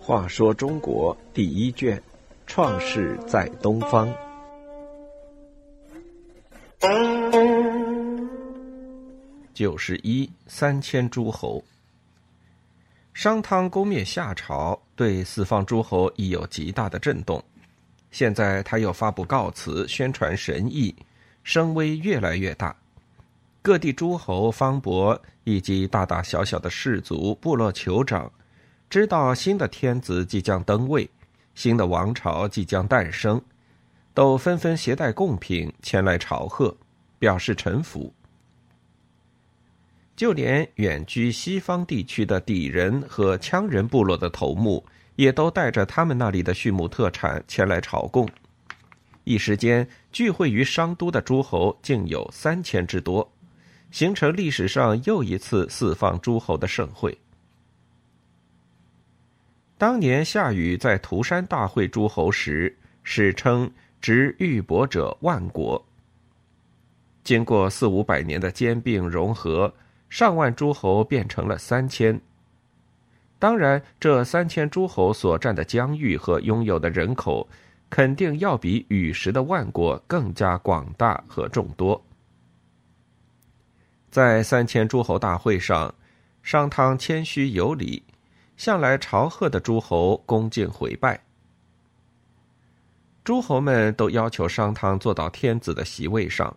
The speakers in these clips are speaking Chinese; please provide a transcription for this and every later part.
话说中国第一卷，创世在东方。九十一三千诸侯。商汤攻灭夏朝，对四方诸侯已有极大的震动。现在他又发布告辞，宣传神意，声威越来越大。各地诸侯、方伯以及大大小小的氏族、部落酋长，知道新的天子即将登位，新的王朝即将诞生，都纷纷携带贡品前来朝贺，表示臣服。就连远居西方地区的氐人和羌人部落的头目，也都带着他们那里的畜牧特产前来朝贡。一时间，聚会于商都的诸侯竟有三千之多，形成历史上又一次四方诸侯的盛会。当年夏禹在涂山大会诸侯时，史称执玉帛者万国。经过四五百年的兼并融合。上万诸侯变成了三千。当然，这三千诸侯所占的疆域和拥有的人口，肯定要比禹时的万国更加广大和众多。在三千诸侯大会上，商汤谦虚有礼，向来朝贺的诸侯恭敬回拜。诸侯们都要求商汤坐到天子的席位上，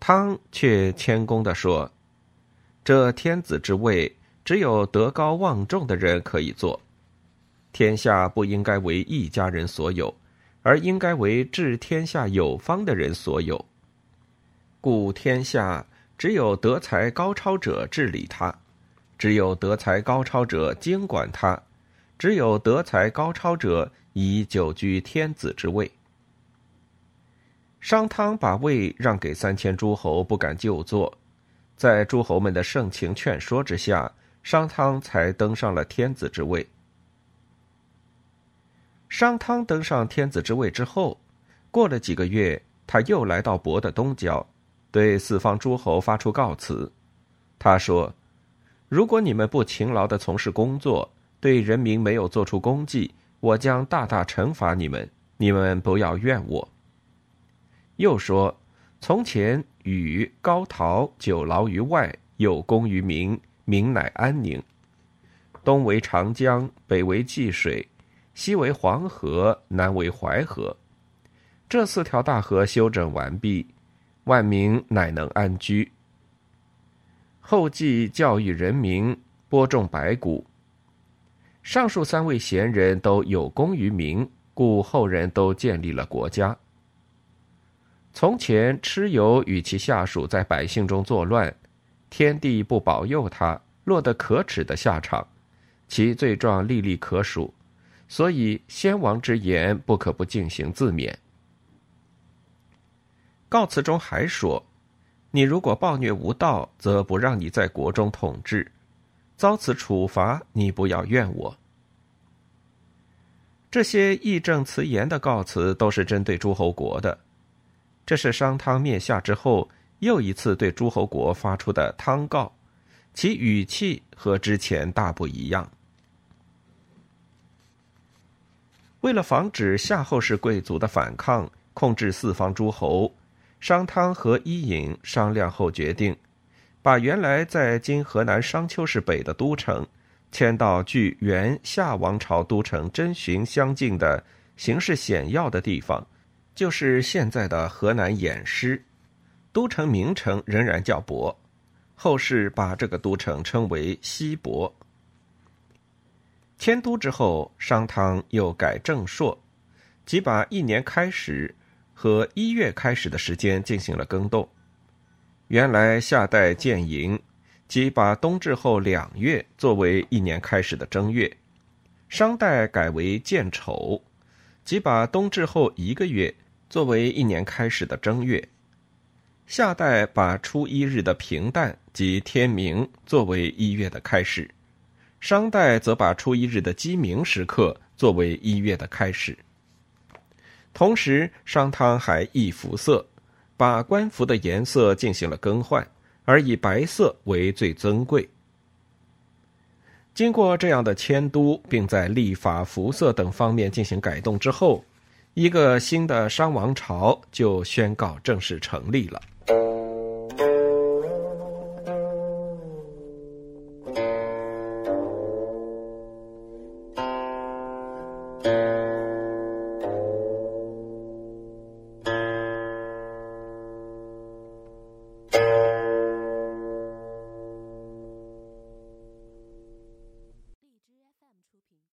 汤却谦恭地说。这天子之位，只有德高望重的人可以做。天下不应该为一家人所有，而应该为治天下有方的人所有。故天下只有德才高超者治理他，只有德才高超者经管他，只有德才高超者以久居天子之位。商汤把位让给三千诸侯，不敢就坐。在诸侯们的盛情劝说之下，商汤才登上了天子之位。商汤登上天子之位之后，过了几个月，他又来到亳的东郊，对四方诸侯发出告辞。他说：“如果你们不勤劳的从事工作，对人民没有做出功绩，我将大大惩罚你们。你们不要怨我。”又说：“从前。”禹、高陶久劳于外，有功于民，民乃安宁。东为长江，北为济水，西为黄河，南为淮河。这四条大河修整完毕，万民乃能安居。后继教育人民，播种白谷。上述三位贤人都有功于民，故后人都建立了国家。从前，蚩尤与其下属在百姓中作乱，天地不保佑他，落得可耻的下场，其罪状历历可数，所以先王之言不可不进行自勉。告辞中还说：“你如果暴虐无道，则不让你在国中统治，遭此处罚，你不要怨我。”这些义正辞严的告辞都是针对诸侯国的。这是商汤灭夏之后又一次对诸侯国发出的汤告，其语气和之前大不一样。为了防止夏后氏贵族的反抗，控制四方诸侯，商汤和伊尹商量后决定，把原来在今河南商丘市北的都城迁到距原夏王朝都城真寻相近的形势险要的地方。就是现在的河南偃师，都城名称仍然叫亳，后世把这个都城称为西亳。迁都之后，商汤又改正朔，即把一年开始和一月开始的时间进行了更动。原来夏代建寅，即把冬至后两月作为一年开始的正月，商代改为建丑。即把冬至后一个月作为一年开始的正月，夏代把初一日的平淡及天明作为一月的开始，商代则把初一日的鸡鸣时刻作为一月的开始。同时，商汤还易服色，把官服的颜色进行了更换，而以白色为最尊贵。经过这样的迁都，并在立法、服色等方面进行改动之后，一个新的商王朝就宣告正式成立了。